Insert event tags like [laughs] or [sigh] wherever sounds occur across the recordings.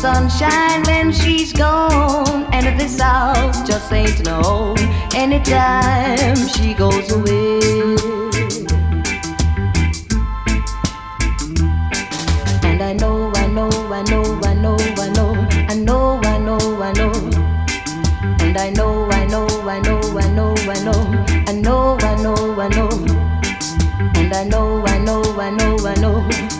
Sunshine when she's gone, and this house just ain't no home anytime she goes away. And I know, I know, I know, I know, I know, I know, I know, I know. And I know, I know, I know, I know, I know, I know, I know, I know. And I know, I know, I know, I know.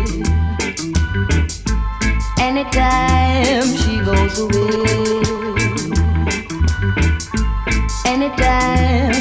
Anytime she goes away. Anytime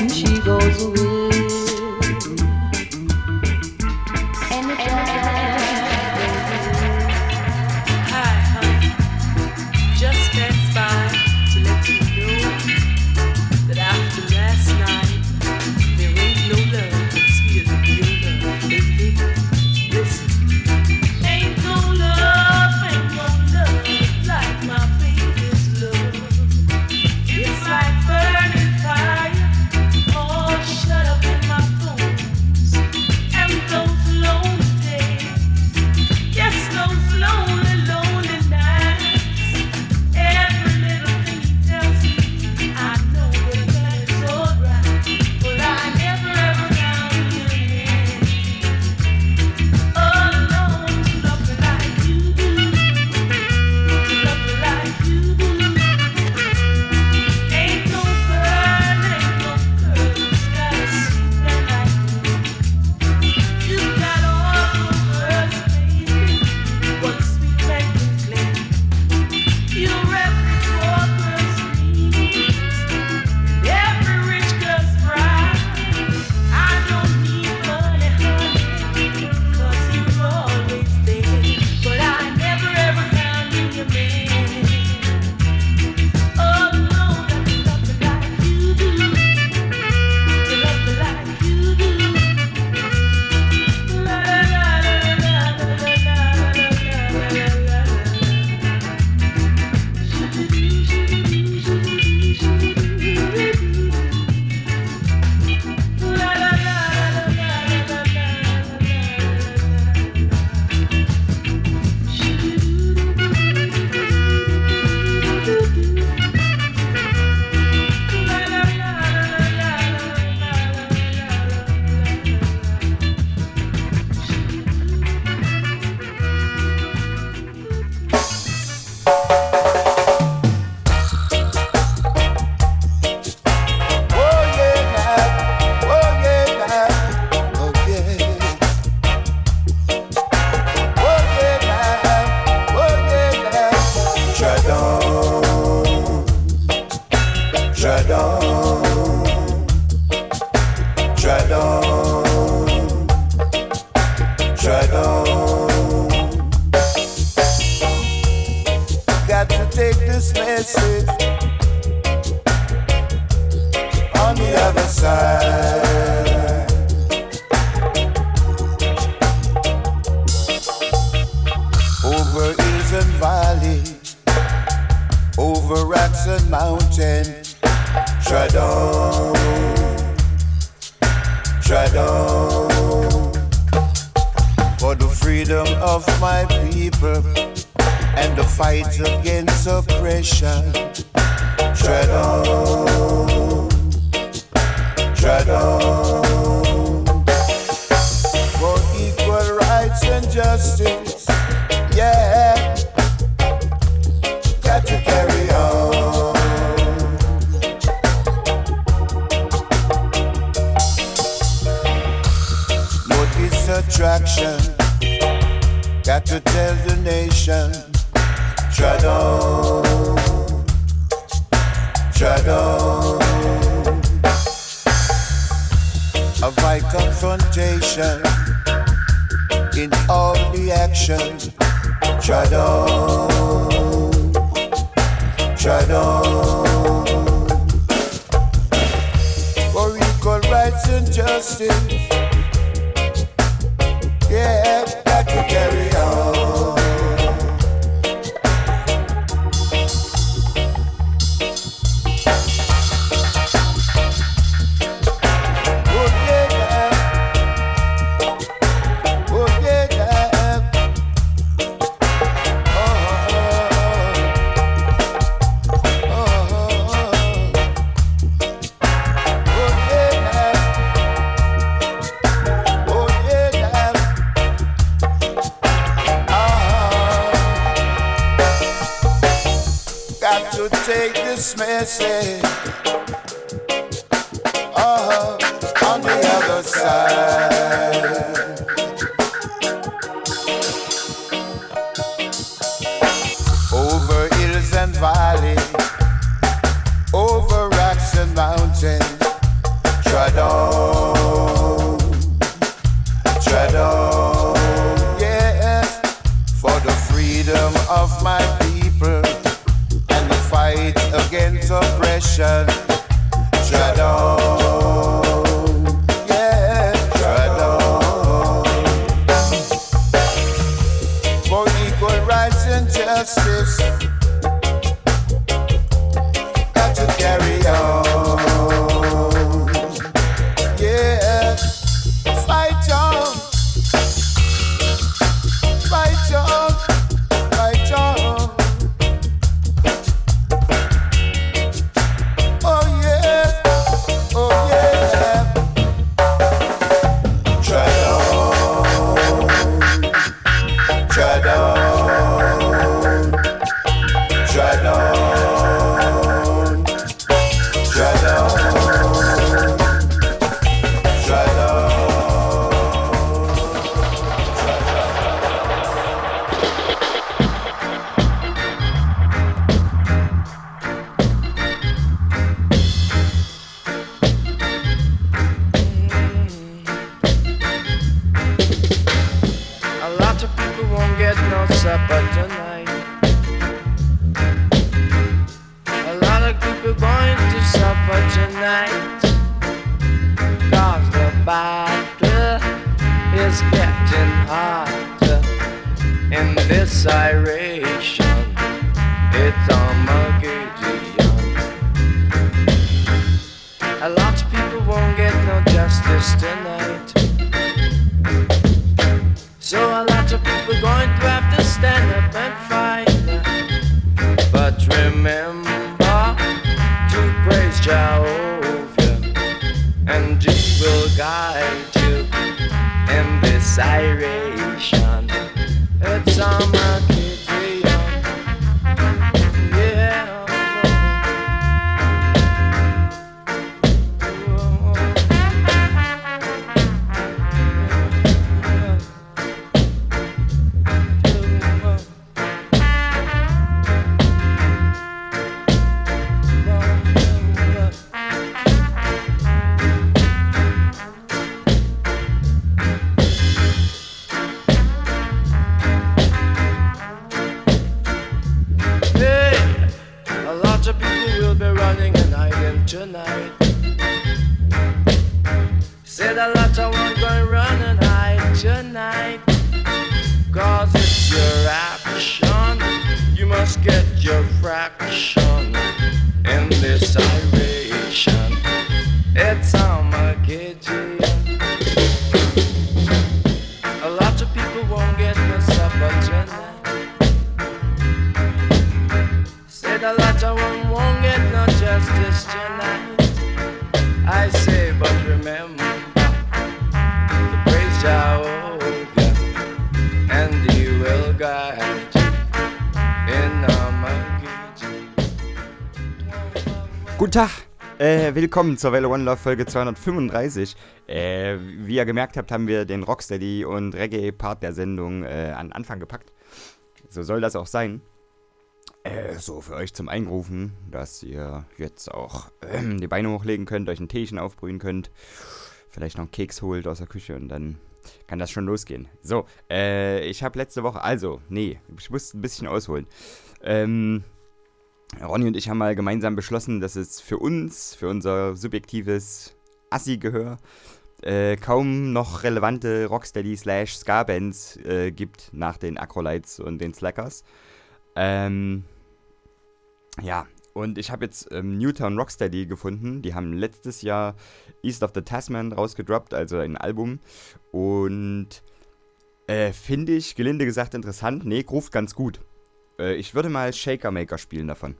willkommen zur Welle One Love Folge 235. Äh, wie ihr gemerkt habt, haben wir den Rocksteady und Reggae-Part der Sendung äh, an Anfang gepackt. So soll das auch sein. Äh, so für euch zum Einrufen, dass ihr jetzt auch ähm, die Beine hochlegen könnt, euch ein Teechen aufbrühen könnt, vielleicht noch einen Keks holt aus der Küche und dann kann das schon losgehen. So, äh, ich habe letzte Woche, also, nee, ich muss ein bisschen ausholen. Ähm, Ronny und ich haben mal gemeinsam beschlossen, dass es für uns, für unser subjektives Assi-Gehör, äh, kaum noch relevante Rocksteady slash Ska-Bands äh, gibt nach den Acrolytes und den Slackers. Ähm, ja, und ich habe jetzt ähm, Newtown Rocksteady gefunden. Die haben letztes Jahr East of the Tasman rausgedroppt, also ein Album. Und äh, finde ich, gelinde gesagt, interessant. Nee, ruft ganz gut. Äh, ich würde mal Shaker Maker spielen davon.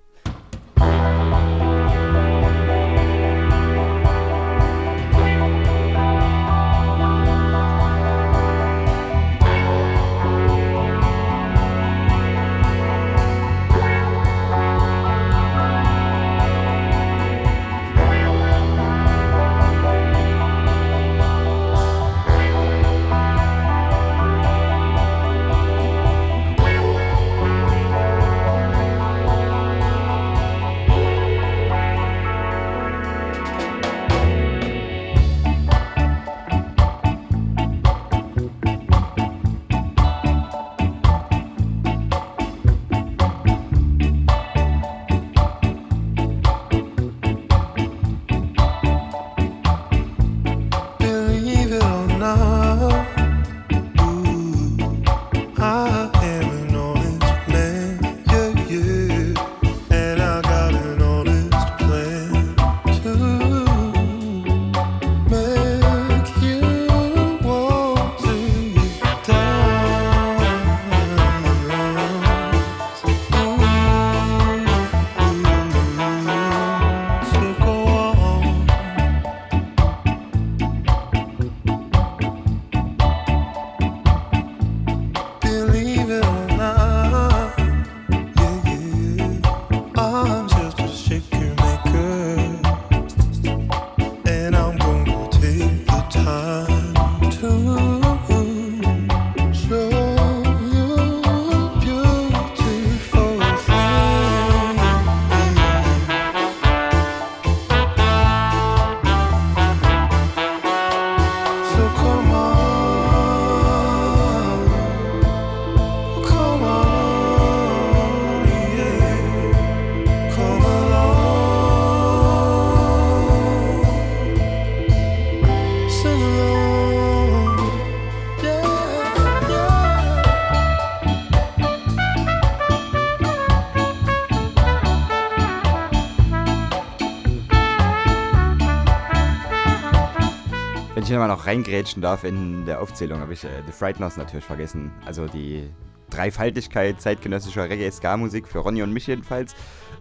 Ich mal noch reingrätschen darf in der Aufzählung, habe ich äh, The Frighteners natürlich vergessen. Also die Dreifaltigkeit zeitgenössischer Reggae-Ska-Musik für Ronny und mich jedenfalls.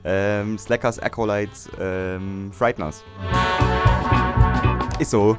Ähm, Slackers, Acrolytes, ähm, Frighteners. Ist so.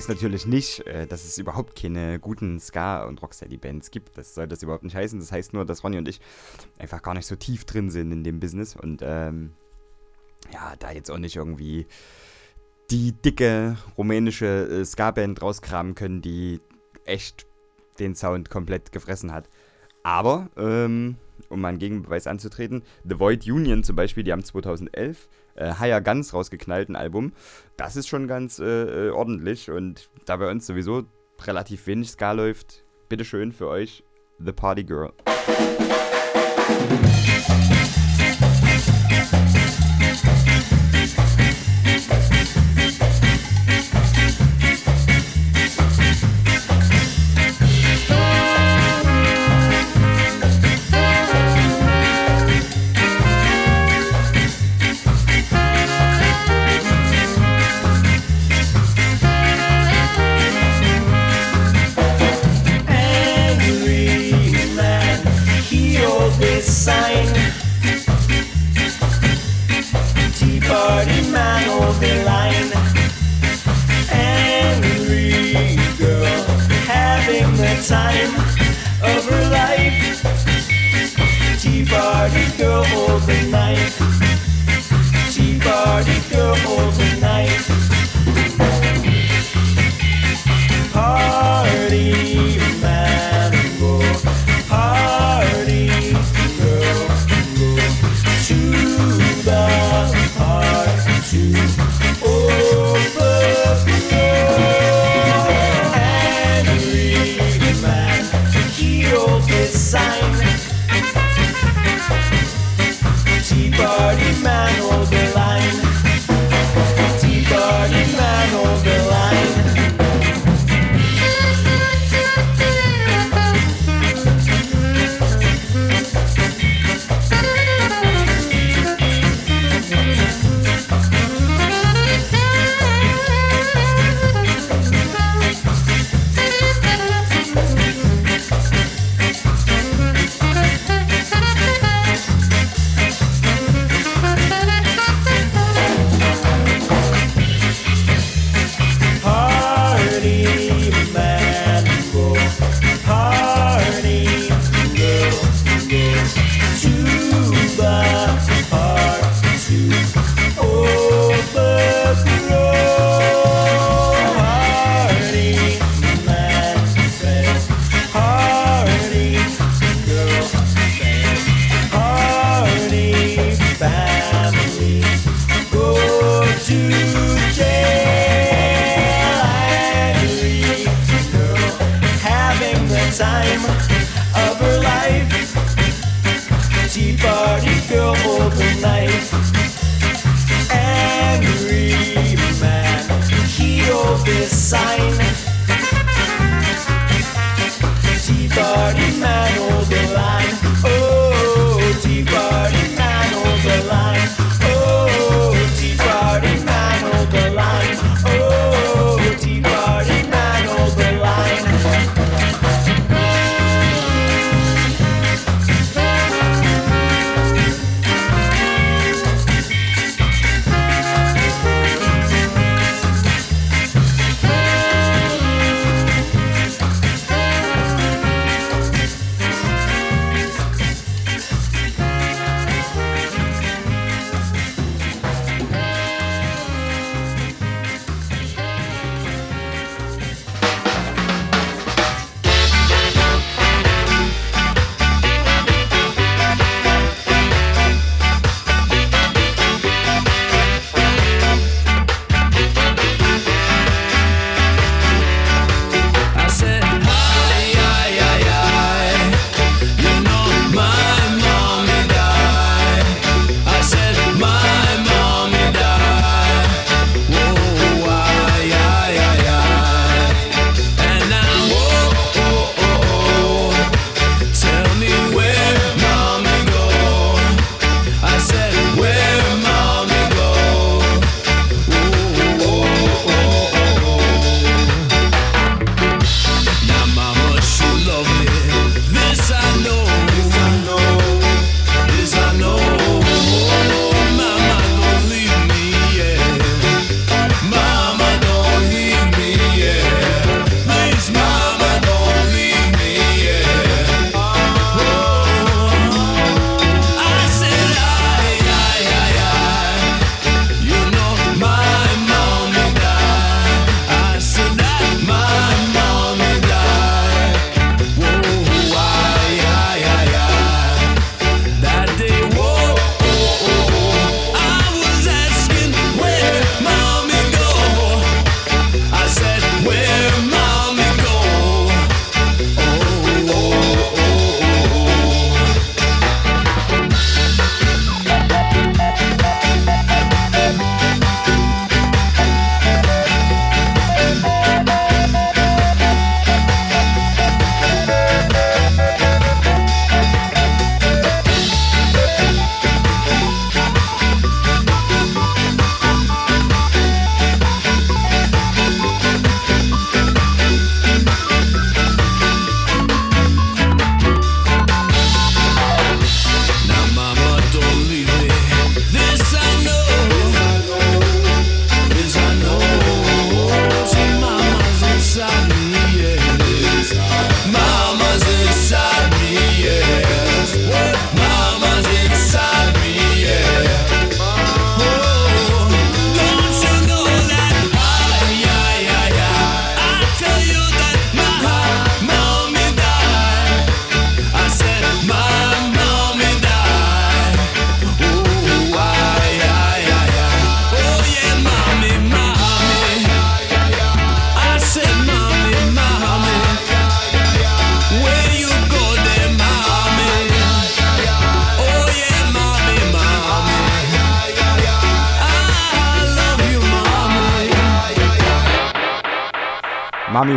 Heißt natürlich nicht, äh, dass es überhaupt keine guten Ska- und Rocksteady-Bands gibt. Das soll das überhaupt nicht heißen. Das heißt nur, dass Ronny und ich einfach gar nicht so tief drin sind in dem Business und ähm, ja, da jetzt auch nicht irgendwie die dicke rumänische äh, Ska-Band rauskramen können, die echt den Sound komplett gefressen hat. Aber, ähm, um mal einen Gegenbeweis anzutreten, The Void Union zum Beispiel, die haben 2011 äh, Higher Guns rausgeknallt, Album. Das ist schon ganz äh, äh, ordentlich und da bei uns sowieso relativ wenig Ska läuft, bitteschön für euch, The Party Girl. Time of her life. Tea party girl hold the knife. Tea party girl hold the knife.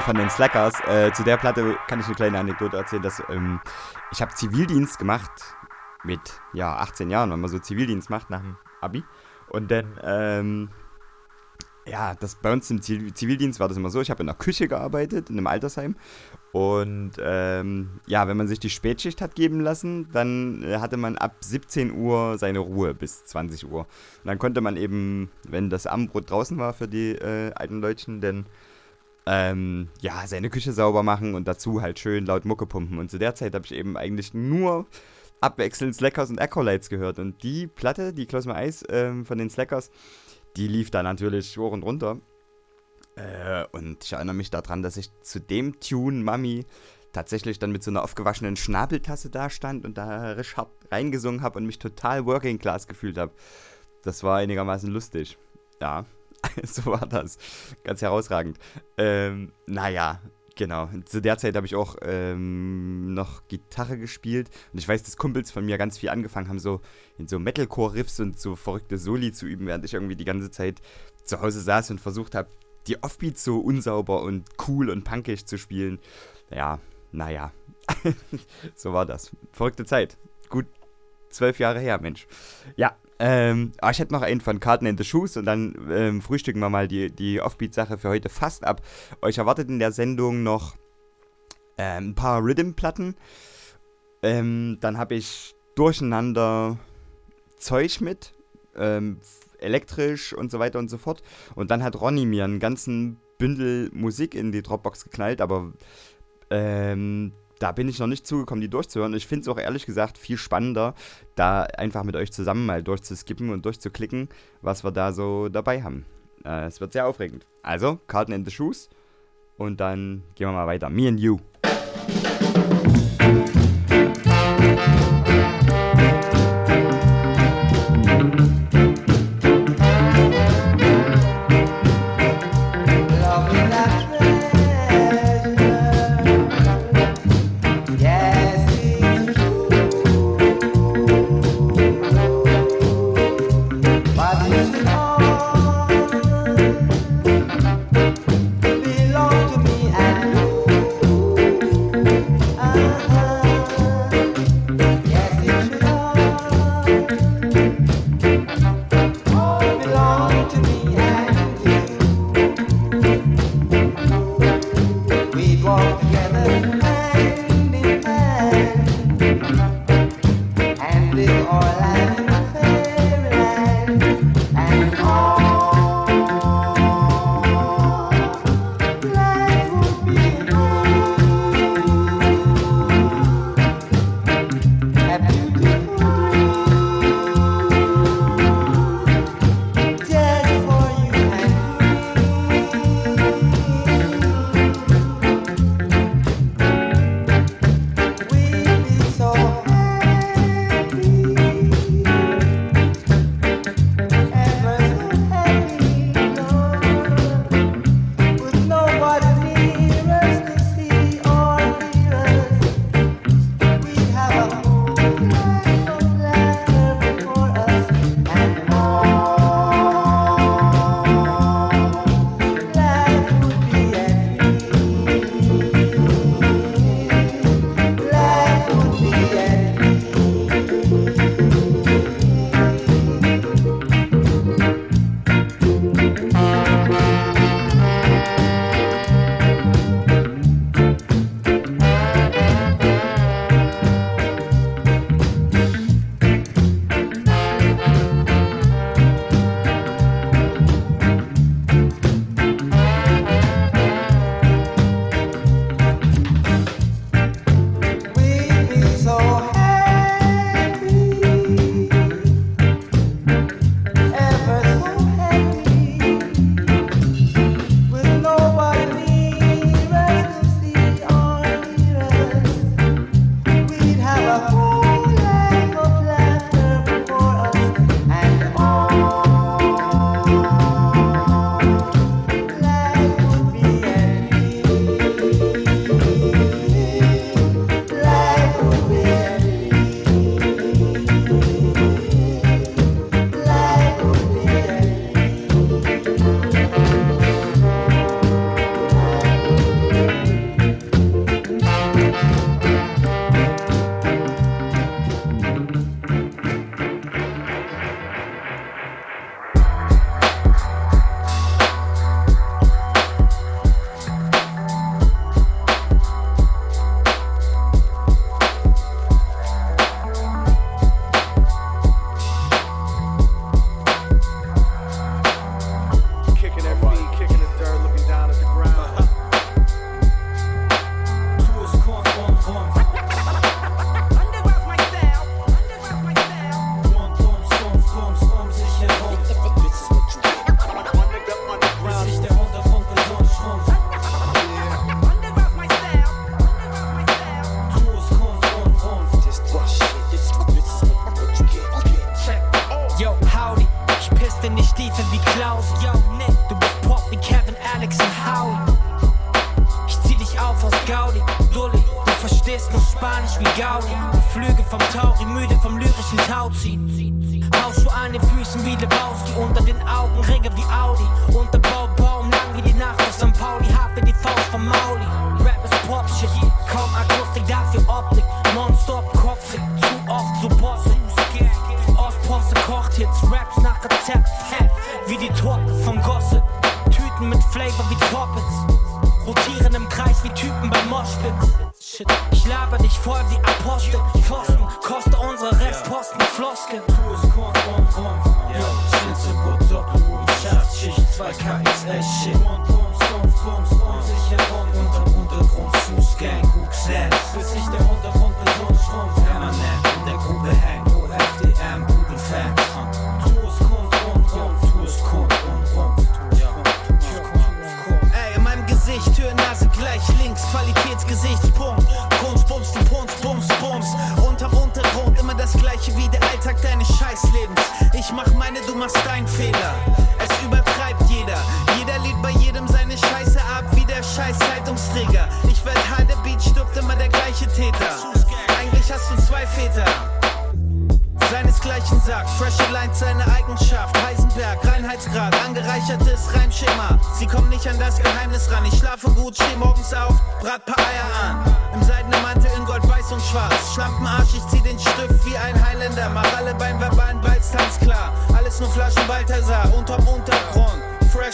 Von den Slackers. Äh, zu der Platte kann ich eine kleine Anekdote erzählen, dass ähm, ich habe Zivildienst gemacht mit ja 18 Jahren, wenn man so Zivildienst macht nach dem Abi. Und dann ähm, ja, das bei uns im Zivil- Zivildienst war das immer so, ich habe in der Küche gearbeitet, in einem Altersheim. Und ähm, ja, wenn man sich die Spätschicht hat geben lassen, dann äh, hatte man ab 17 Uhr seine Ruhe bis 20 Uhr. Und dann konnte man eben, wenn das Abendbrot draußen war für die äh, alten Leutchen, dann ähm, ja, seine Küche sauber machen und dazu halt schön laut Mucke pumpen. Und zu der Zeit habe ich eben eigentlich nur abwechselnd Slackers und Acolytes gehört. Und die Platte, die Close My Eyes ähm, von den Slackers, die lief da natürlich hoch und runter. Äh, und ich erinnere mich daran, dass ich zu dem Tune Mami tatsächlich dann mit so einer aufgewaschenen Schnabeltasse da stand und da hart reingesungen habe und mich total Working Class gefühlt habe. Das war einigermaßen lustig. Ja, [laughs] so war das. Ganz herausragend. Ähm, naja, genau. Zu der Zeit habe ich auch ähm, noch Gitarre gespielt und ich weiß, dass Kumpels von mir ganz viel angefangen haben, so in so Metalcore-Riffs und so verrückte Soli zu üben, während ich irgendwie die ganze Zeit zu Hause saß und versucht habe, die Offbeats so unsauber und cool und punkig zu spielen. Ja, naja. [laughs] so war das. Verrückte Zeit. Gut zwölf Jahre her, Mensch. Ja, ähm, aber ich hätte noch einen von Carton in the Shoes und dann ähm, frühstücken wir mal die, die Offbeat-Sache für heute fast ab. Euch erwartet in der Sendung noch ähm, ein paar Rhythm-Platten. Ähm, dann habe ich durcheinander Zeug mit, ähm, elektrisch und so weiter und so fort. Und dann hat Ronny mir einen ganzen Bündel Musik in die Dropbox geknallt, aber ähm, da bin ich noch nicht zugekommen, die durchzuhören. Ich finde es auch ehrlich gesagt viel spannender, da einfach mit euch zusammen mal durchzuskippen und durchzuklicken, was wir da so dabei haben. Äh, es wird sehr aufregend. Also, Karten in the Shoes und dann gehen wir mal weiter. Me and You.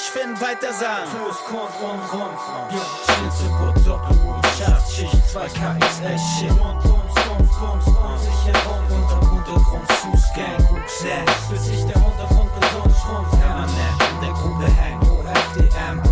verschwinden, weiter sagen. Tours, Kund und Rund. Ja, Chills im Boot, Doppelwurst. Schacht, Schicht 2, KXS, Shit. Rund, Rund, Rund, Rund, unsicher Rund. Unter Untergrund, Fußgang, Rucksack. Bis sich der Untergrund gesund schrumpft. Permanent in der Grube hängen. OFDM.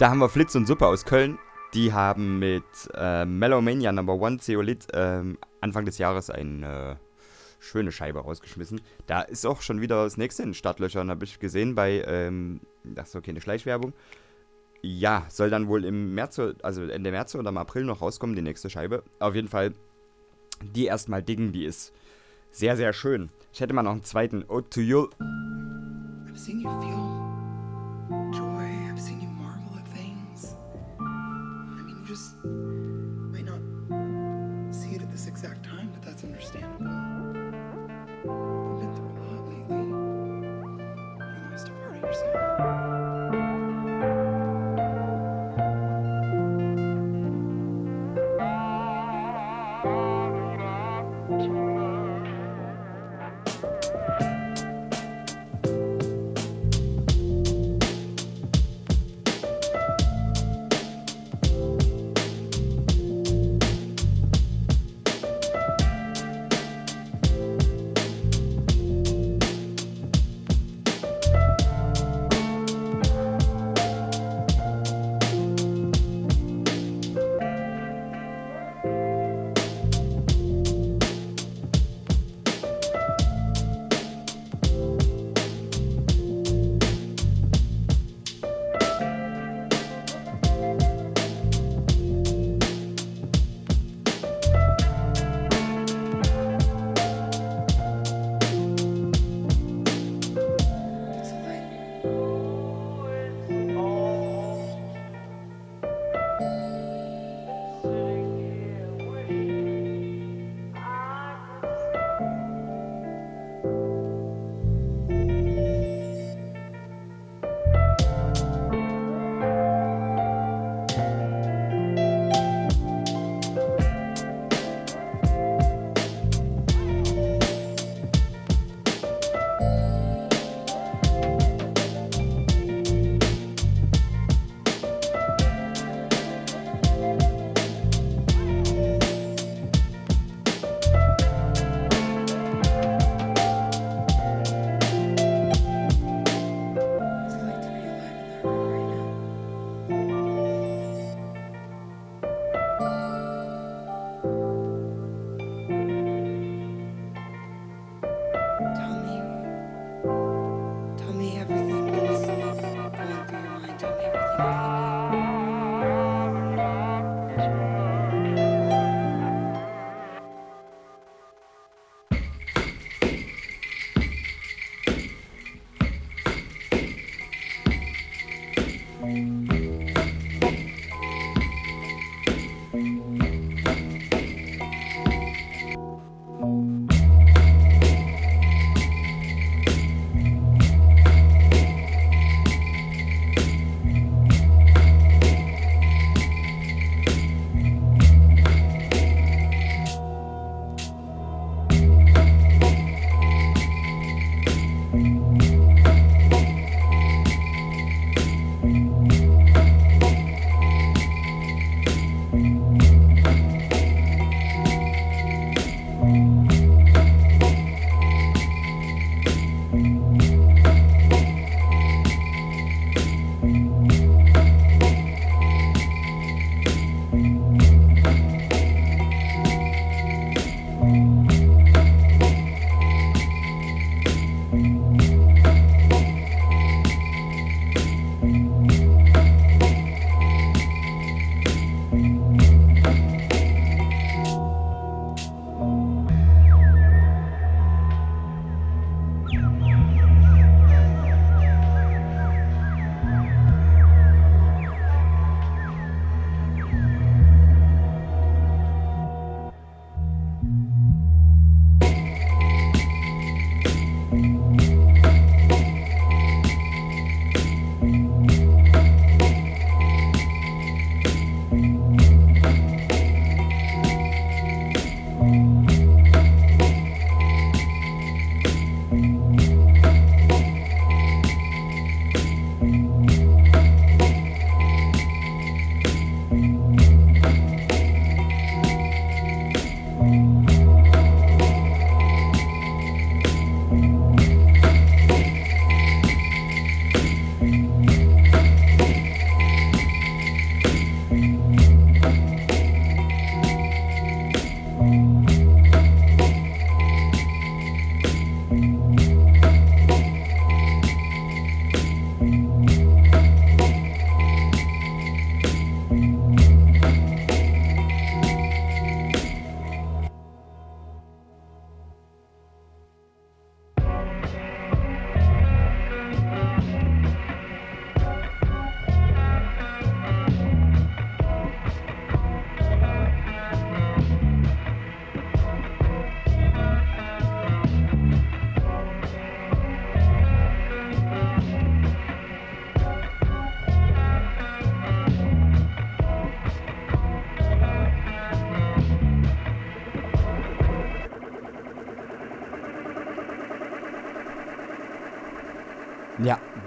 Da haben wir Flitz und Suppe aus Köln. Die haben mit äh, Melomania Number One Zeolit ähm, Anfang des Jahres eine äh, schöne Scheibe rausgeschmissen. Da ist auch schon wieder das nächste in Startlöchern, habe ich gesehen bei, ähm, das ist okay, eine Schleichwerbung. Ja, soll dann wohl im März, also Ende März oder im April noch rauskommen, die nächste Scheibe. Auf jeden Fall, die erstmal dingen, die ist sehr, sehr schön. Ich hätte mal noch einen zweiten. Oh, to you. I've seen you feel just might not see it at this exact time, but that's understandable. You've been through a lot lately. You lost a part of yourself.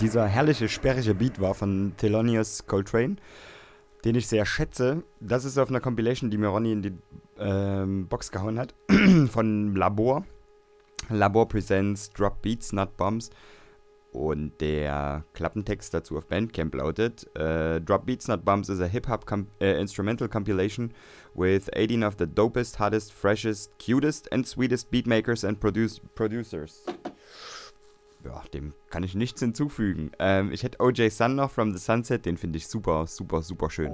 Dieser herrliche, sperrige Beat war von Thelonious Coltrane, den ich sehr schätze. Das ist auf einer Compilation, die mir Ronny in die ähm, Box gehauen hat, [clears throat] von Labor. Labor Presents Drop Beats, Not Bombs. Und der Klappentext dazu auf Bandcamp lautet: äh, Drop Beats Not Bombs is a hip-hop com äh, instrumental compilation with 18 of the dopest, hottest, freshest, cutest and sweetest beatmakers and produce producers. Ja, dem kann ich nichts hinzufügen. Ähm, ich hätte OJ Sun noch from the Sunset, den finde ich super, super, super schön.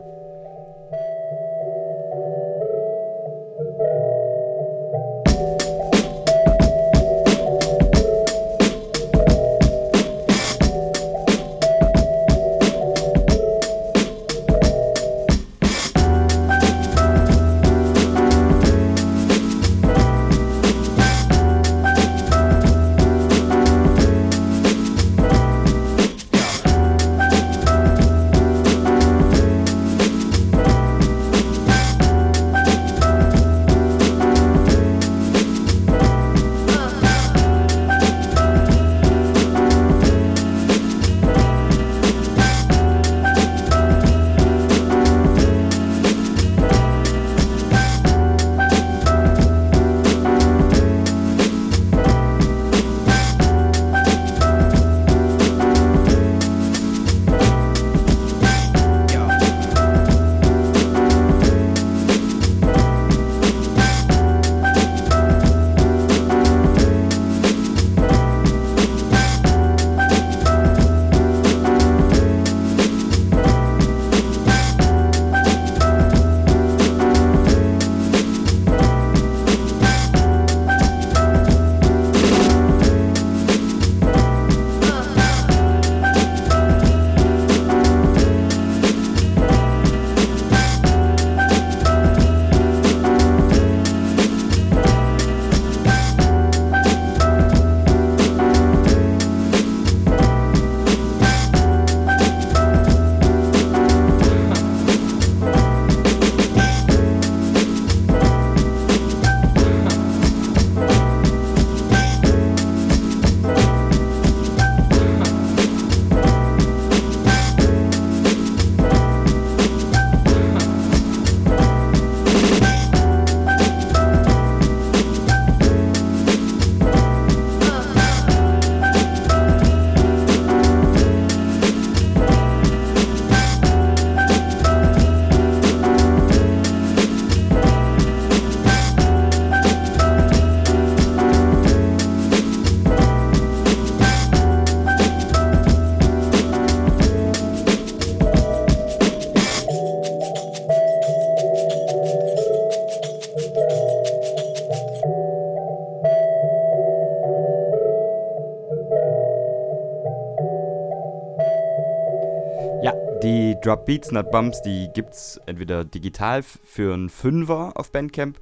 Drop Beats Not Bumps, die gibt's entweder digital für einen Fünfer auf Bandcamp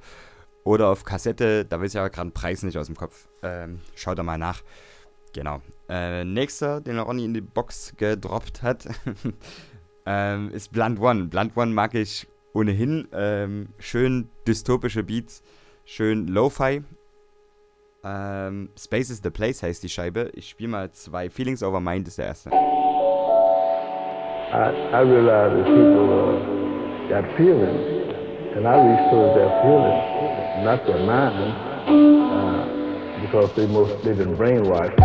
oder auf Kassette. Da weiß ich aber gerade den Preis nicht aus dem Kopf. Ähm, schaut da mal nach. Genau. Äh, nächster, den Ronny in die Box gedroppt hat, [laughs] ähm, ist Blunt One. Blunt One mag ich ohnehin. Ähm, schön dystopische Beats, schön Lo-Fi. Ähm, Space is the Place heißt die Scheibe. Ich spiele mal zwei. Feelings Over Mind ist der erste. I, I realize that people uh, got feelings, and I reach towards their feelings, not their mind, uh, because they most they've been brainwashed.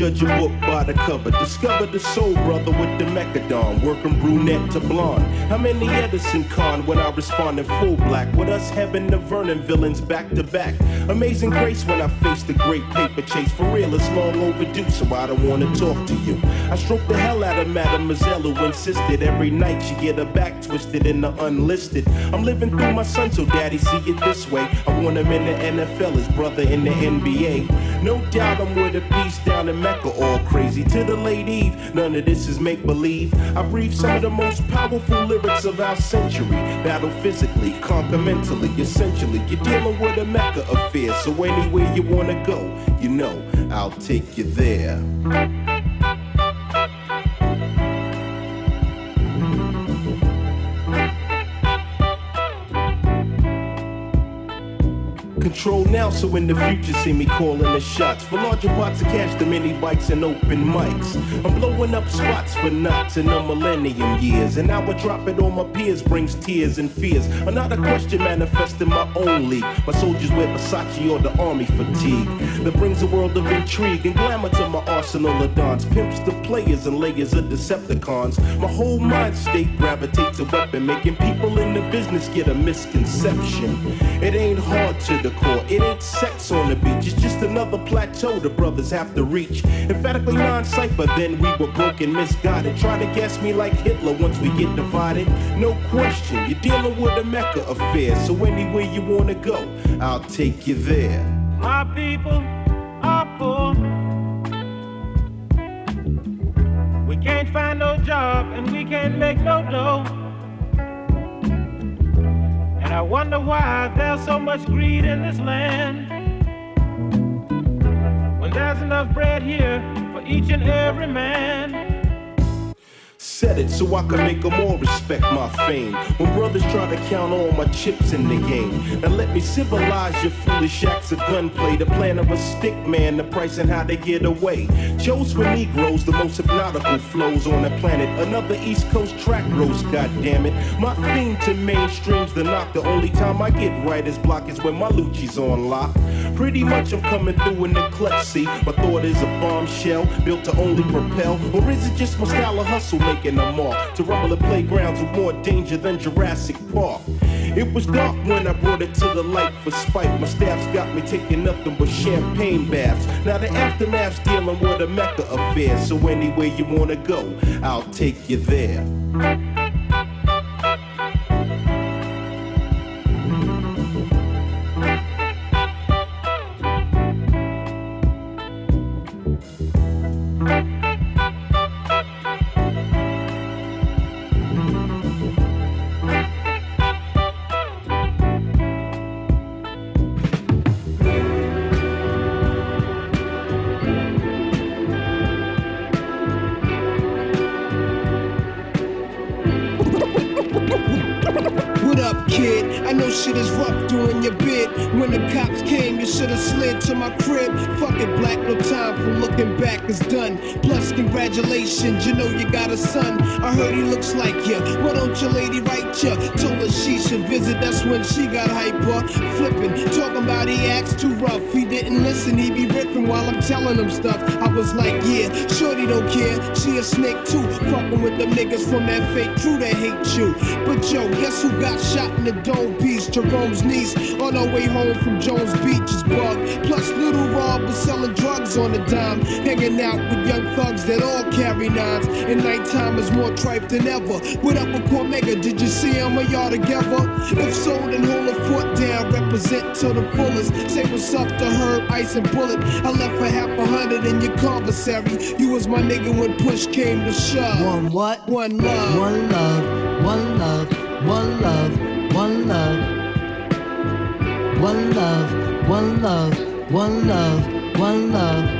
Judge a book the cover. Discover the soul brother with the mechadon, working brunette to blonde. I'm in the Edison con when I respond in full black? With us having the Vernon villains back to back. Amazing grace when I face the great paper chase. For real, it's long overdue, so I don't wanna talk to you. I stroke the hell out of Mademoiselle who insisted every night she get her back twisted in the unlisted. I'm living through my son, so daddy see it this way. I want him in the NFL, his brother in the NBA. No doubt I'm with a piece down in Mecca, all crazy to the late Eve. None of this is make believe. I breathe some of the most powerful lyrics of our century. Battle physically, conquer mentally, essentially. You're dealing with a Mecca of fear, so anywhere you wanna go, you know, I'll take you there. Control now, so in the future see me calling the shots. For larger pots of cash, the mini bikes and open mics. I'm blowing up spots for knots in the millennium years. And now I drop it on my peers, brings tears and fears. Another question manifesting my own. My soldiers wear Versace or the army fatigue. That brings a world of intrigue and glamour to my arsenal of dons. Pimps the players and layers of Decepticons. My whole mind state gravitates a weapon, making people in the business get a misconception. It ain't hard to it ain't sex on the beach. It's just another plateau the brothers have to reach. Emphatically non cipher, then we were broken, misguided. Try to guess me like Hitler once we get divided. No question, you're dealing with a Mecca affair. So anywhere you wanna go, I'll take you there. My people are poor. We can't find no job and we can't make no dough. And I wonder why there's so much greed in this land. When there's enough bread here for each and every man. Said it so I can make them all respect my fame. When brothers try to count all my chips in the game. Now let me civilize your foolish acts of gunplay. The plan of a stick man, the price and how they get away. Chose for Negroes, the most hypnotical flows on the planet. Another East Coast track roast, goddammit. My theme to mainstream's the knock. The only time I get writer's block is when my Lucci's on lock. Pretty much I'm coming through in the clutch, see. My thought is a bombshell built to only propel. Or is it just my style of hustle making a mark? To rumble the playgrounds with more danger than Jurassic Park. It was dark when I brought it to the light for spite. My staff's got me taking nothing but champagne baths. Now the aftermath's dealing with a Mecca affair. So anywhere you wanna go, I'll take you there. Shit is rough doing your bid. When the cops came, you should have slid to my crib. Fuck it, black, no time for looking back, it's done. Plus, congratulations, you know you got a son. I heard he looks like you. Why don't your lady write ya? Told her she should visit, that's when she got hyper. Flipping, talking about he acts too rough. He didn't listen, he be ripping while I'm telling him stuff. I was like, yeah, shorty don't care. She a snake too. Fucking with them niggas from that fake crew that hate you. But yo, guess who got shot in the dome piece? Jerome's on our way home from Jones Beach is bug. Plus, little Rob was selling drugs on the dime. Hanging out with young thugs that all carry nines. And nighttime is more tripe than ever. What up with Cormega? Did you see him or y'all together? If so, then hold a foot down. Represent to the fullest. Say what's up to Herb, Ice, and Bullet. I left for half a hundred in your commissary. You was my nigga when push came to shove. One what? One love. One love, one love, one love, one love. One love, one love, one love, one love.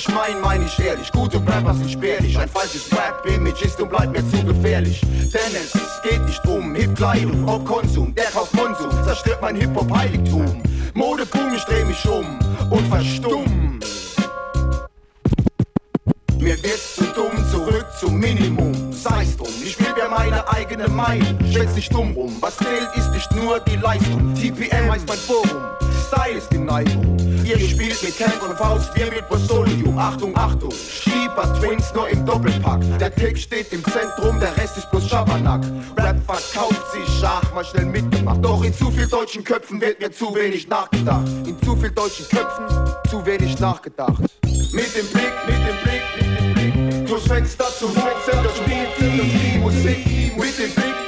Ich mein, mein ich ehrlich. Gute Rapper sind spärlich. Ein falsches Rap-Image ist und bleibt mir zu gefährlich. Denn es geht nicht um Hip-Kleidung, ob Konsum. Der kauft Konsum, zerstört mein Hip-Hop-Heiligtum. Modeboom, ich dreh mich um und verstumm. Mir wird's zu dumm, zurück zum Minimum. Sei's drum, ich will mir meine eigene Meinung. Schwätz nicht dumm rum, was zählt ist nicht nur die Leistung. TPM heißt mein Forum, Style ist die Neigung. Ihr spielt mit Camp und Faust, wir Twins nur im Doppelpack. Der Text steht im Zentrum, der Rest ist bloß Schabernack. Rap verkauft sich, ach, mal schnell mitgemacht. Doch in zu viel deutschen Köpfen wird mir zu wenig nachgedacht. In zu viel deutschen Köpfen zu wenig nachgedacht. Mit dem Blick, mit dem Blick, mit dem Blick. Durchs Fenster zum Fenster, das spielt die Musik. Mit dem Blick,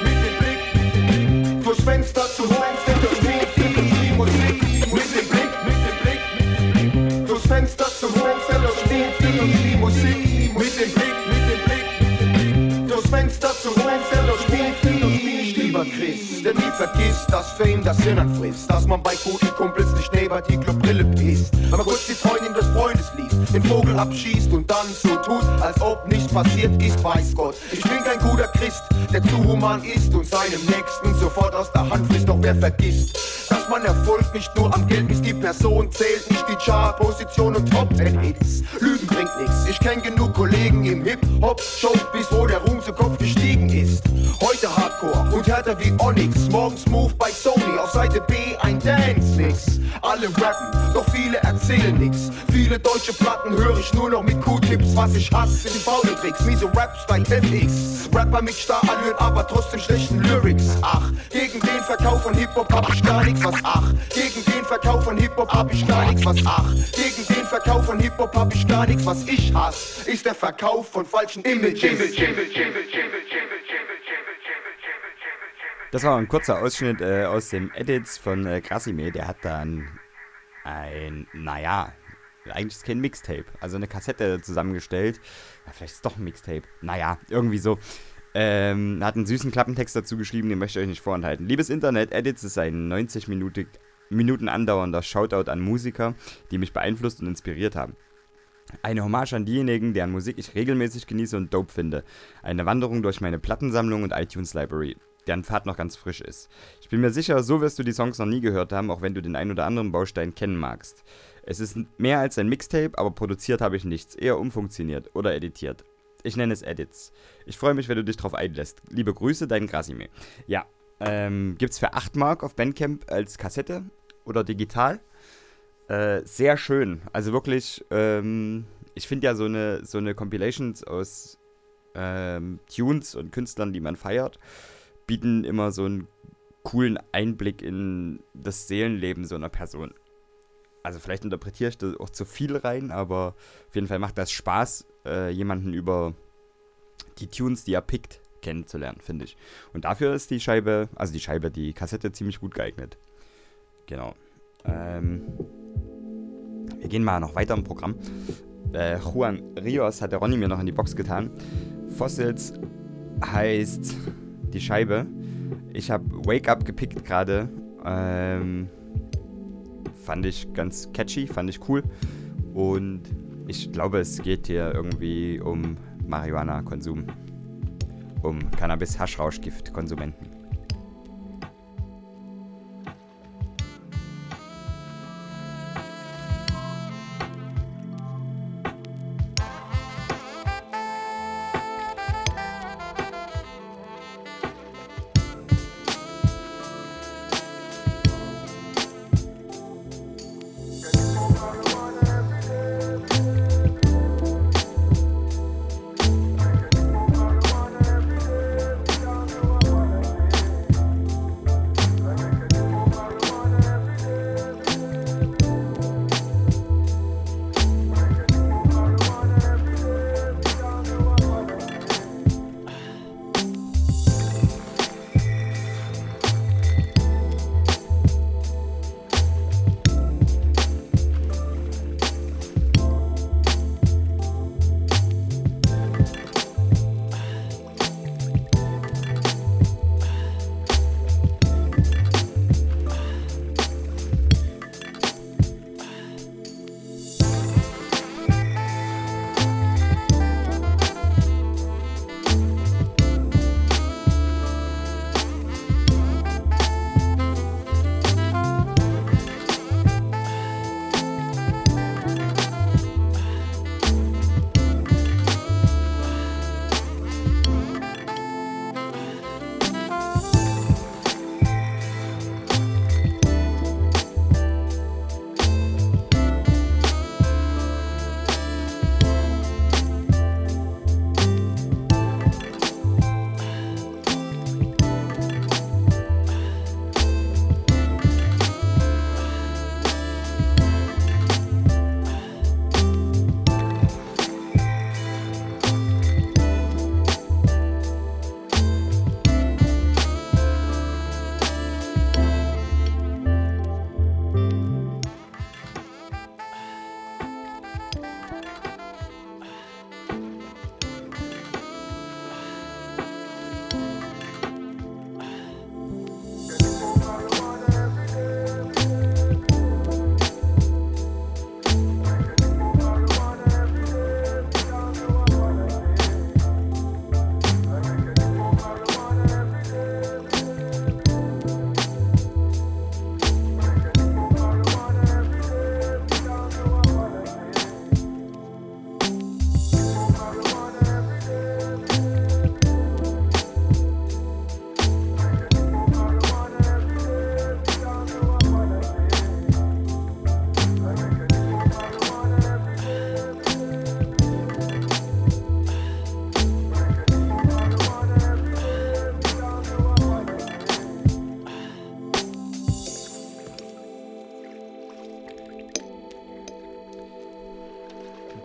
vergisst, dass Fame das Hirn frisst. Dass man bei guten Kumpels nicht neben die Klobrille pisst. Aber kurz die Freundin des Freundes liest, den Vogel abschießt und dann so tut, als ob nichts passiert ist, weiß Gott. Ich bin kein guter Christ, der zu human ist und seinem Nächsten sofort aus der Hand frisst. Doch wer vergisst, dass man Erfolg nicht nur am Geld misst, die Person zählt nicht die Chart-Position und Top 10 Hits. Lügen bringt nichts, ich kenn genug Kollegen im Hip-Hop-Show, Härter wie Onyx, morgens Move bei Sony, auf Seite B ein Dance-Mix. Alle rappen, doch viele erzählen nix. Viele deutsche Platten höre ich nur noch mit Q-Tips. Was ich hasse, sind faule Tricks, miese Rap-Style FX. Rapper mit Starallüren, aber trotzdem schlechten Lyrics. Ach, gegen den Verkauf von Hip-Hop hab ich gar nichts, was ach. Gegen den Verkauf von Hip-Hop hab ich gar nichts, was ach. Gegen den Verkauf von Hip-Hop hab ich gar nichts, was ich hasse. Ist der Verkauf von falschen Images. Das war ein kurzer Ausschnitt äh, aus dem Edits von äh, Grasime. Der hat dann ein, naja, eigentlich ist kein Mixtape, also eine Kassette zusammengestellt. Ja, vielleicht ist es doch ein Mixtape. Naja, irgendwie so. Ähm, hat einen süßen Klappentext dazu geschrieben, den möchte ich euch nicht vorenthalten. Liebes Internet, Edits ist ein 90 Minuten, Minuten andauernder Shoutout an Musiker, die mich beeinflusst und inspiriert haben. Eine Hommage an diejenigen, deren Musik ich regelmäßig genieße und dope finde. Eine Wanderung durch meine Plattensammlung und iTunes Library, deren Pfad noch ganz frisch ist. Ich bin mir sicher, so wirst du die Songs noch nie gehört haben, auch wenn du den ein oder anderen Baustein kennen magst. Es ist mehr als ein Mixtape, aber produziert habe ich nichts, eher umfunktioniert oder editiert. Ich nenne es Edits. Ich freue mich, wenn du dich drauf einlässt. Liebe Grüße, dein Grasime. Ja, ähm, gibt's für 8 Mark auf Bandcamp als Kassette oder digital. Äh, sehr schön. Also wirklich, ähm, ich finde ja so eine, so eine Compilations aus ähm, Tunes und Künstlern, die man feiert, bieten immer so einen coolen Einblick in das Seelenleben so einer Person. Also vielleicht interpretiere ich das auch zu viel rein, aber auf jeden Fall macht das Spaß, äh, jemanden über die Tunes, die er pickt, kennenzulernen, finde ich. Und dafür ist die Scheibe, also die Scheibe, die Kassette ziemlich gut geeignet. Genau. Ähm, wir gehen mal noch weiter im Programm. Äh, Juan Rios hat der Ronny mir noch in die Box getan. Fossils heißt die Scheibe. Ich habe Wake Up gepickt gerade. Ähm, fand ich ganz catchy, fand ich cool. Und ich glaube, es geht hier irgendwie um Marihuana-Konsum. Um Cannabis-Haschrauschgift-Konsumenten.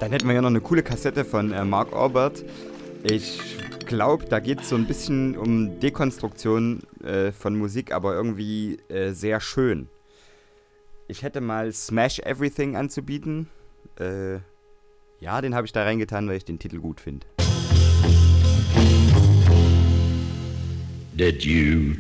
Dann hätten wir ja noch eine coole Kassette von äh, Mark Orbert. Ich glaube, da geht es so ein bisschen um Dekonstruktion äh, von Musik, aber irgendwie äh, sehr schön. Ich hätte mal Smash Everything anzubieten. Äh, ja, den habe ich da reingetan, weil ich den Titel gut finde. Did you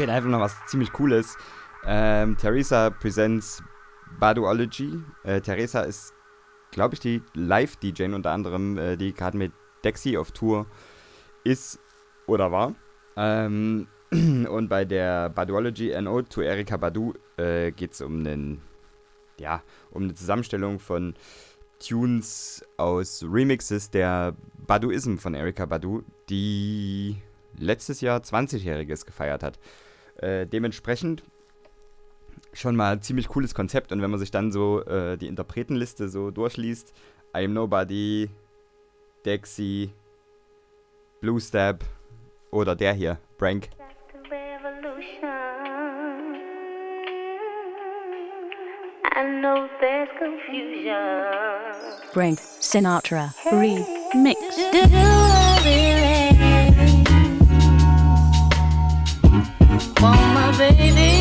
Okay, da einfach noch was ziemlich Cooles. Ähm, Theresa presents Baduology. Äh, Theresa ist, glaube ich, die Live-DJ unter anderem, äh, die gerade mit Dexy auf Tour ist oder war. Ähm, [clears throat] und bei der Baduology NO to Erika Badu äh, geht es um einen, ja, um eine Zusammenstellung von Tunes aus Remixes der Baduism von Erika Badu, die letztes Jahr 20-Jähriges gefeiert hat. Äh, dementsprechend schon mal ziemlich cooles Konzept und wenn man sich dann so äh, die Interpretenliste so durchliest, I'm Nobody, Dexy, Blue Step oder der hier, Brank. Frank Sinatra remix. Do want my baby?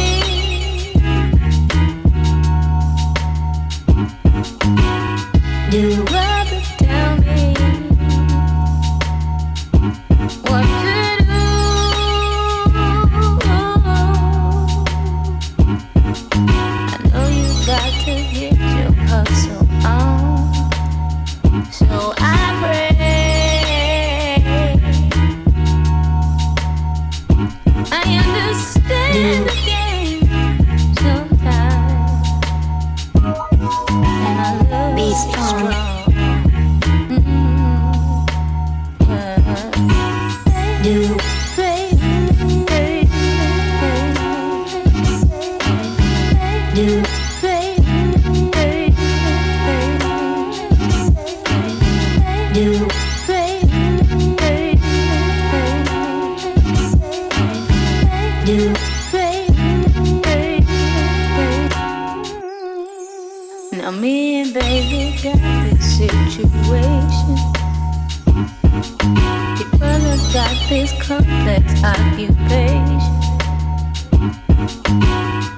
got this situation. Brother got this complex occupation.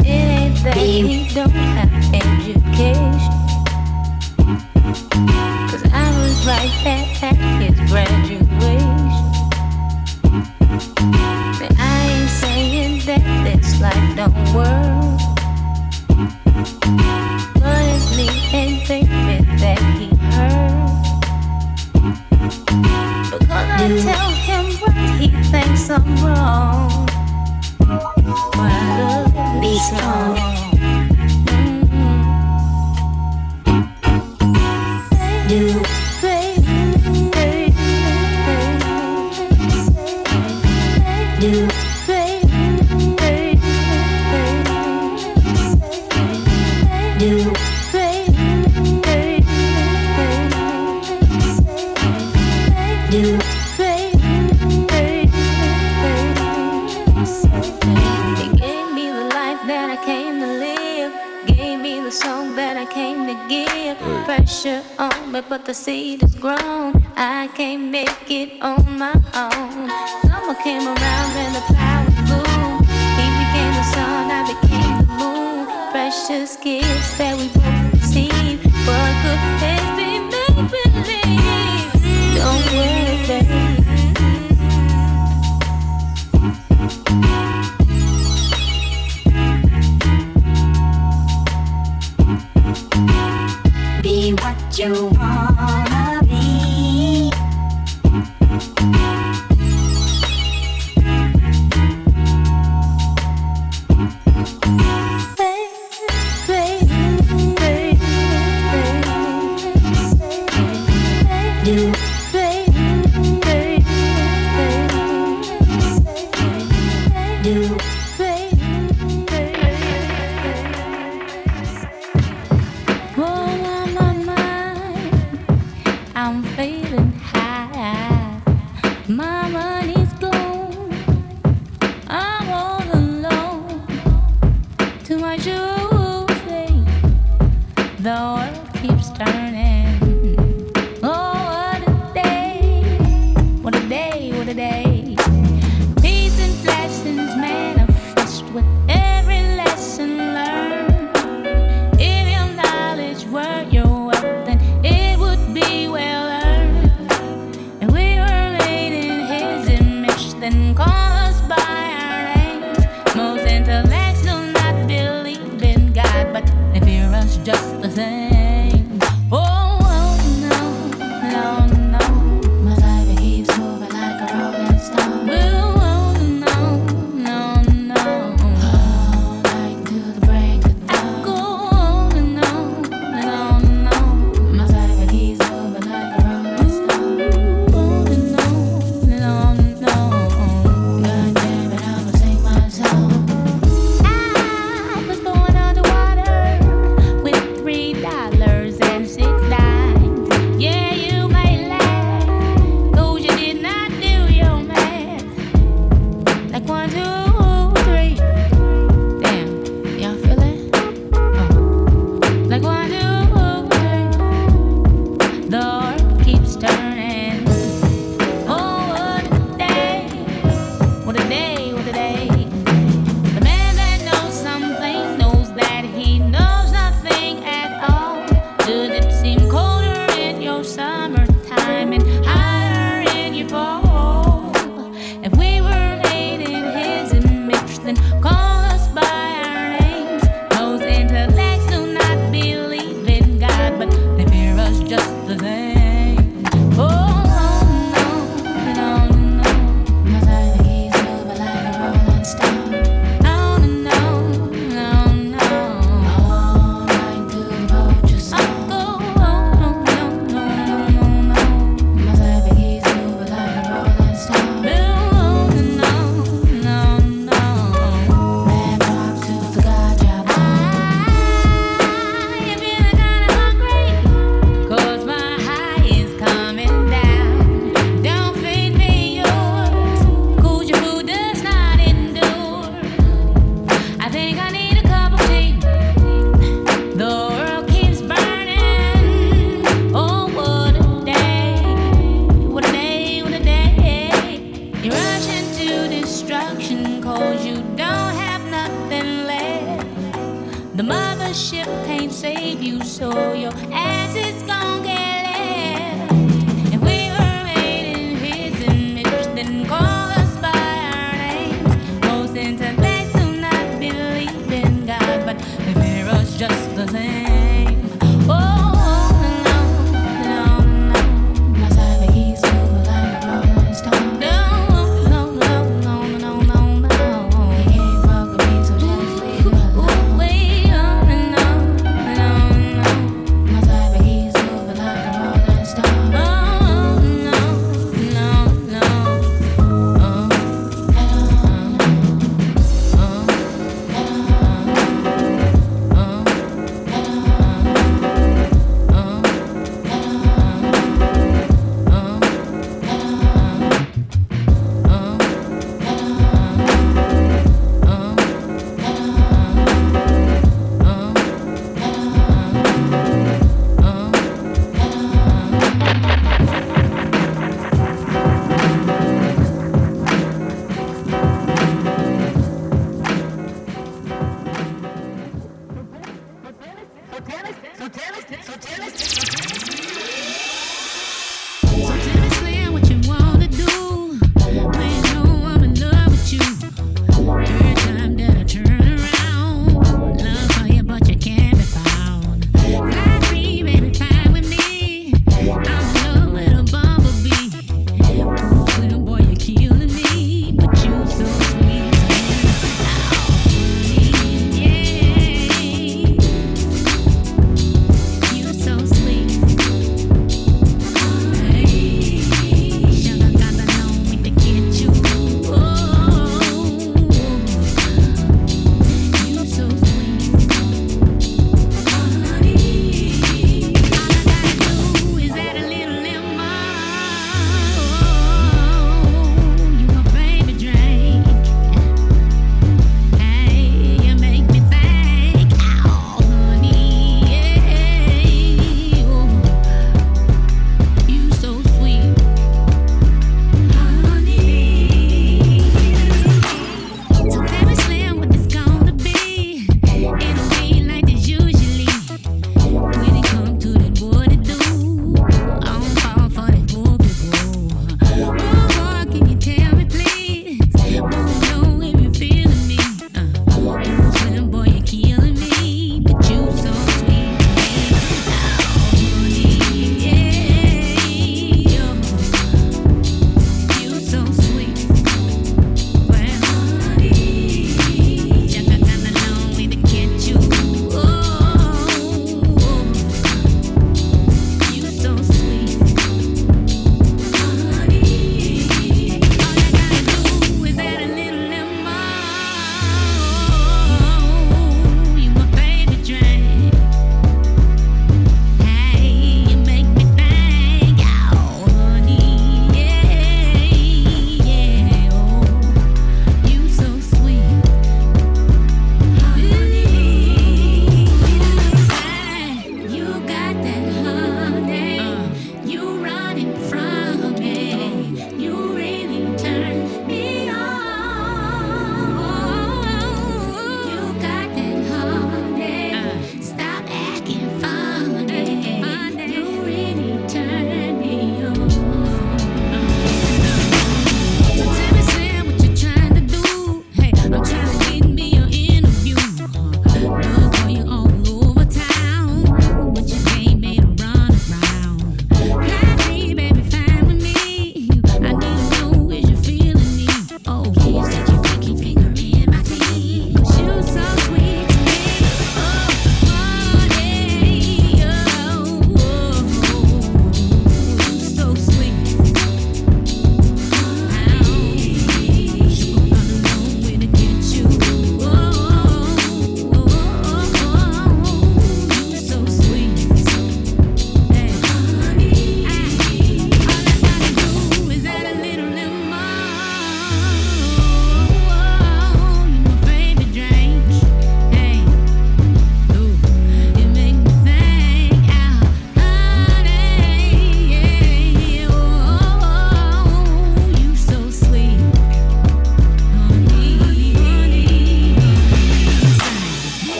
It ain't that he don't have I was right there at his graduation. But I ain't saying that. But Dennis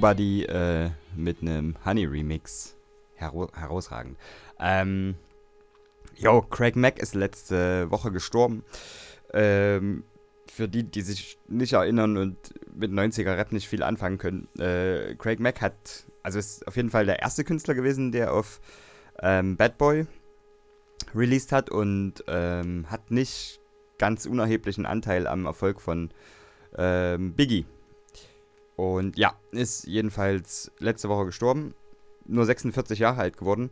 Nobody äh, mit einem Honey Remix. Hero herausragend. Ähm, jo, Craig Mack ist letzte Woche gestorben. Ähm, für die, die sich nicht erinnern und mit 90er Rap nicht viel anfangen können. Äh, Craig Mack hat, also ist auf jeden Fall der erste Künstler gewesen, der auf ähm, Bad Boy released hat und ähm, hat nicht ganz unerheblichen Anteil am Erfolg von ähm, Biggie. Und ja, ist jedenfalls letzte Woche gestorben. Nur 46 Jahre alt geworden.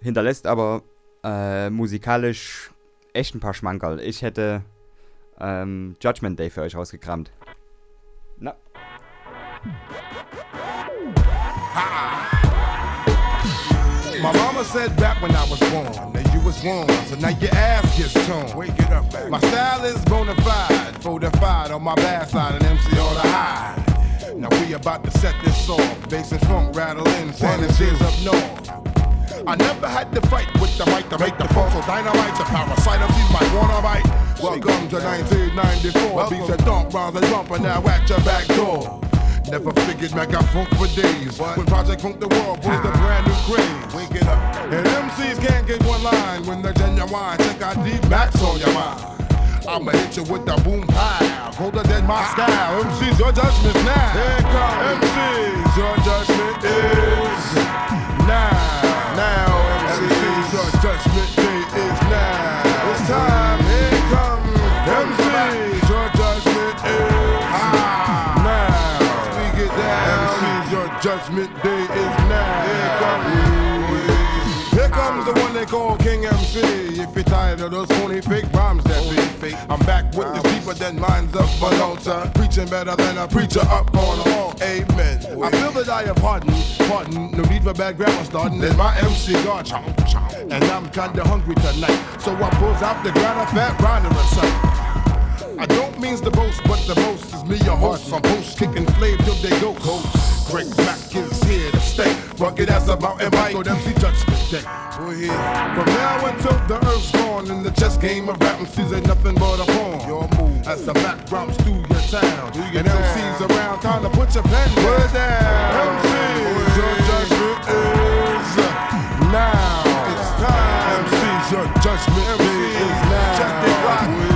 Hinterlässt aber äh, musikalisch echt ein paar Schmankerl. Ich hätte ähm, Judgment Day für euch rausgekramt. Na. My mama said back when I was born that you was wrong, so now your ass gets torn. Wake it up, man. My style is bona fide, fortified on my bad side, and MC on the high. Now we about to set this off. Bass and funk rattling, San Andreas up north. I never had to fight with the mic to make the phone, so dynamite's a parasite. I'm my wanna bite. Welcome to 1994. Beats that thump, rounds and bump, and now at your back door. Never figured Mac got funk for days. But when Project Funk the World was the brand new craze. Wake it up. And MCs can't get one line when they're genuine. Check out D Max on your mind. I'ma hit you with the boom pow. Colder than my style. MC's your judgment now. Here it comes. MC's your judgment is now. Now, MC's your judgment day is now. It's time. Here it comes. MC's your judgment is ah. now. Speak it down. MC's your judgment day is now. Here it comes. Here comes the one they call King MC. If you're tired of those phony fake rhymes that be fake, I'm back with this deeper than lines of Malota. Preaching better than a preacher up on the wall. Amen. I feel that I have pardon, pardon. No need for bad grammar starting. Then my MC God, chomp, chomp. and I'm kinda hungry tonight. So I pulls out the a fat rider or something. I don't means the boast, but the most is me, your host. From post kicking flame till they go coast. Greg Mack is here to stay. Rugged as a mountain bike. Go MC Judgment Day. We're here. From now until the earth's gone, in the chess game of rap MCs ain't nothing but a pawn. Your move. As the Mac drops through your town. and MCs around, time to put your pen down. Down. MCs, your judgment is now. It's time. MCs, your judgment day is now. Check it rock.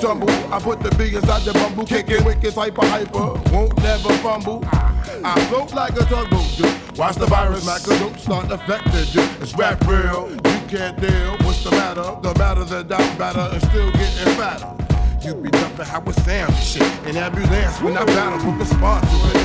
Tumble. I put the big inside the bumble. Kicking wicked hyper hyper. Won't never fumble. I float like a tugboat, dude. Watch the virus, Macadote start affected. It's rap real. You can't deal. What's the matter? The matter that I'm better and still getting fatter. You be dumping how it sound and shit. In ambulance when I battle, the spot to it.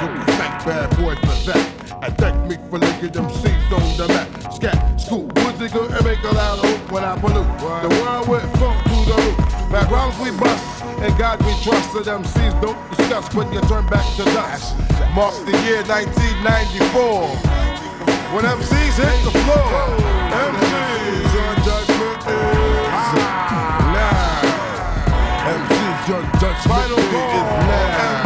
You be fat bad boy for that. I thank me for licking them seeds on the map. Scat, scoop, woodsy good and make a loud hoop when I pollute. The world went funk to the roof. Backgrounds we bust, and God we trust. So them seeds don't discuss when you turn back to dust. Mark the year 1994. When MCs hit the floor, MCs, your judgment is ah. now. MCs, your judgment is now.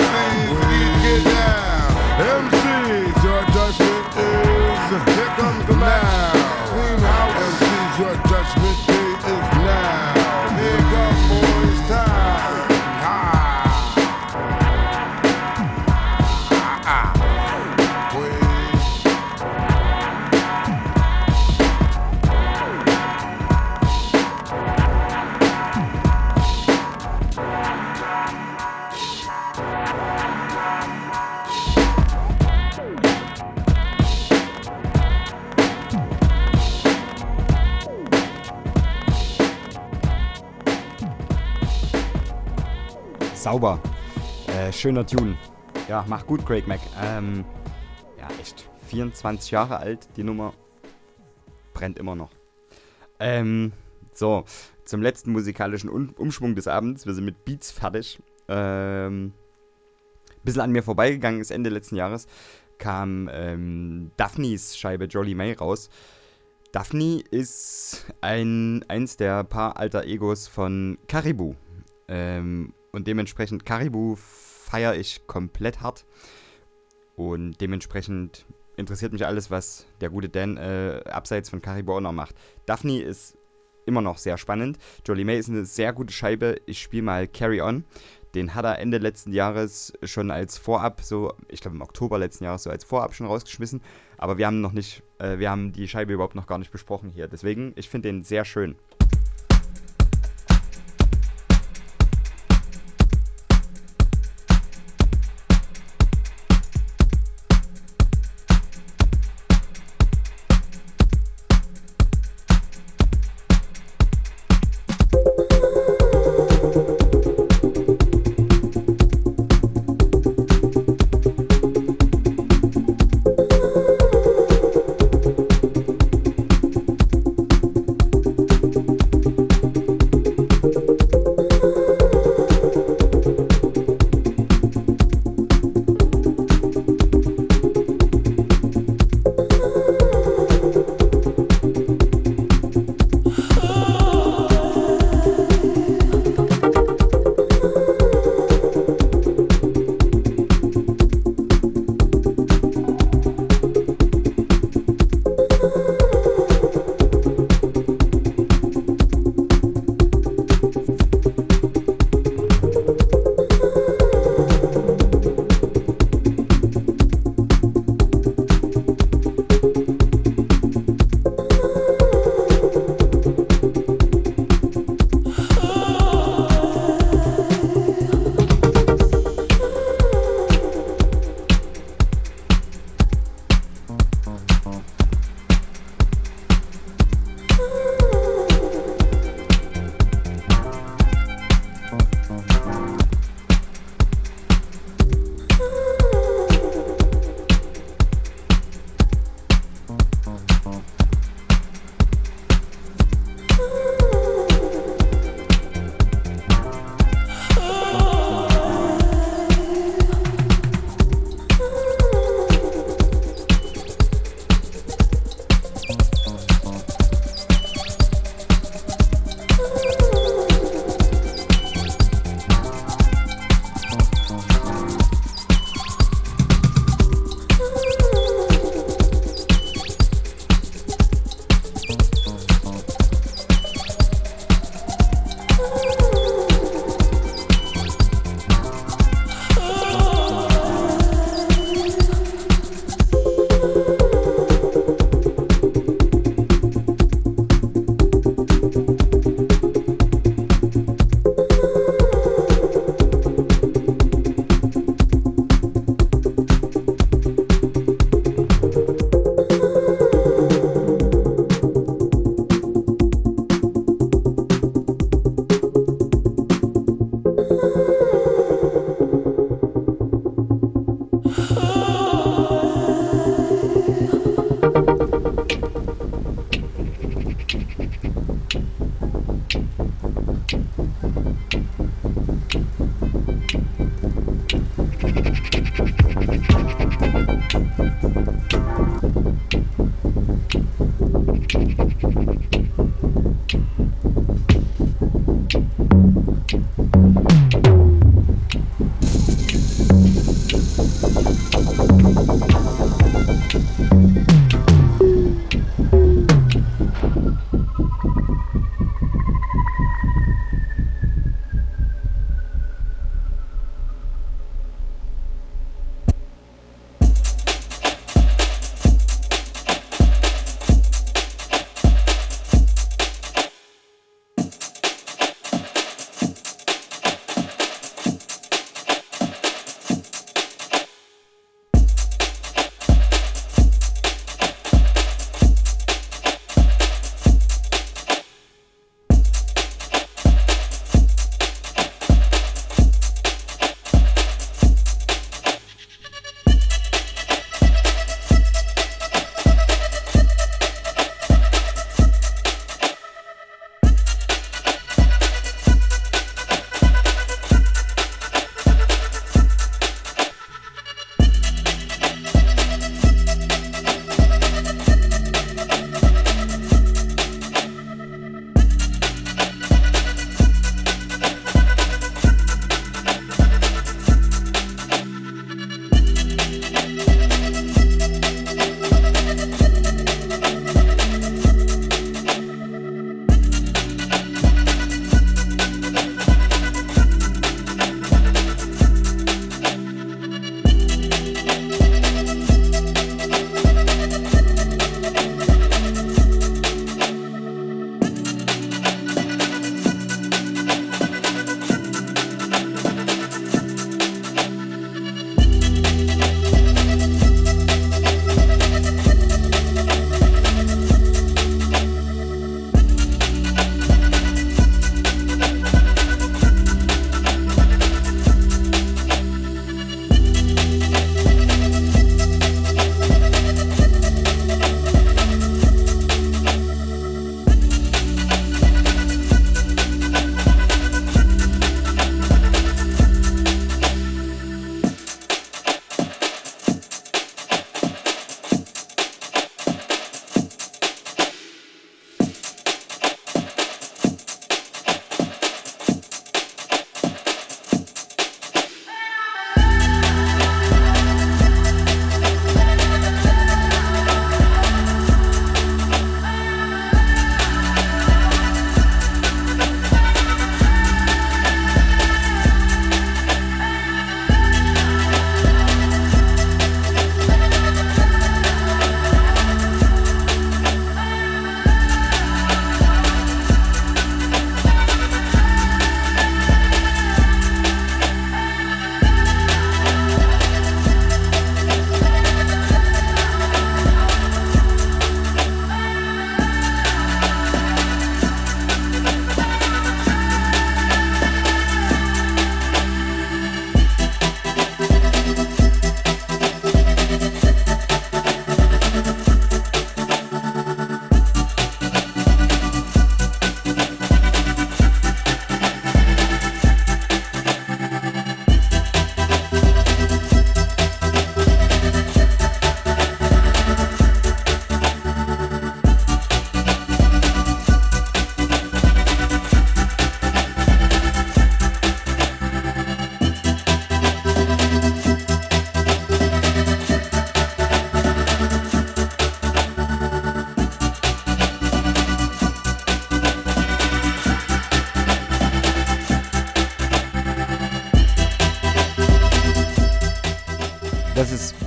Sauber. Äh, schöner Tune. Ja, mach gut, Craig Mack. Ähm, ja, echt. 24 Jahre alt, die Nummer. Brennt immer noch. Ähm, so, zum letzten musikalischen Un Umschwung des Abends. Wir sind mit Beats fertig. Ähm, bisschen an mir vorbeigegangen ist Ende letzten Jahres. Kam ähm, Daphnes Scheibe Jolly May raus. Daphne ist ein, eins der paar alter Egos von Caribou. Ähm, und dementsprechend Caribou feiere ich komplett hart. Und dementsprechend interessiert mich alles, was der gute Dan äh, abseits von Caribou noch macht. Daphne ist immer noch sehr spannend. Jolie May ist eine sehr gute Scheibe. Ich spiele mal Carry On. Den hat er Ende letzten Jahres schon als Vorab, so, ich glaube im Oktober letzten Jahres, so als Vorab schon rausgeschmissen. Aber wir haben noch nicht, äh, wir haben die Scheibe überhaupt noch gar nicht besprochen hier. Deswegen, ich finde den sehr schön.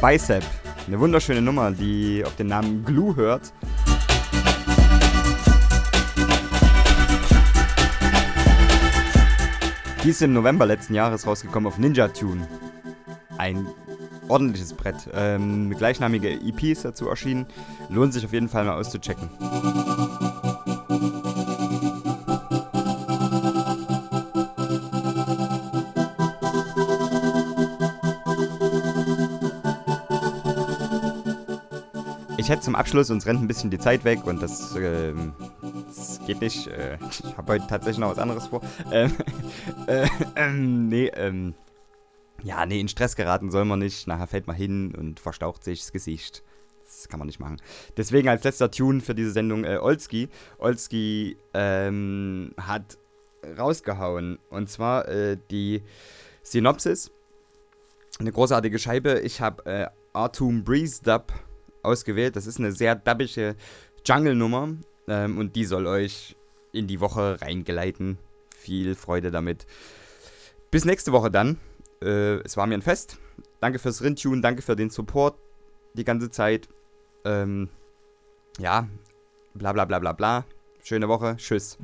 Bicep. Eine wunderschöne Nummer, die auf den Namen Glue hört. Die ist im November letzten Jahres rausgekommen auf Ninja Tune. Ein ordentliches Brett. Ähm, gleichnamige EP ist dazu erschienen. Lohnt sich auf jeden Fall mal auszuchecken. Hätte zum Abschluss, uns rennt ein bisschen die Zeit weg und das, ähm, das geht nicht. Äh, ich habe heute tatsächlich noch was anderes vor. Ähm, [laughs] äh, ähm, nee, ähm, ja, nee, in Stress geraten soll man nicht. Nachher fällt man hin und verstaucht sich das Gesicht. Das kann man nicht machen. Deswegen als letzter Tune für diese Sendung äh, Olski. Olski ähm, hat rausgehauen. Und zwar äh, die Synopsis. Eine großartige Scheibe. Ich habe äh, Artum Breeze Dub ausgewählt. Das ist eine sehr dubbige Jungle-Nummer. Ähm, und die soll euch in die Woche reingeleiten. Viel Freude damit. Bis nächste Woche dann. Äh, es war mir ein Fest. Danke fürs Rintune, danke für den Support die ganze Zeit. Ähm, ja, bla bla bla bla bla. Schöne Woche. Tschüss.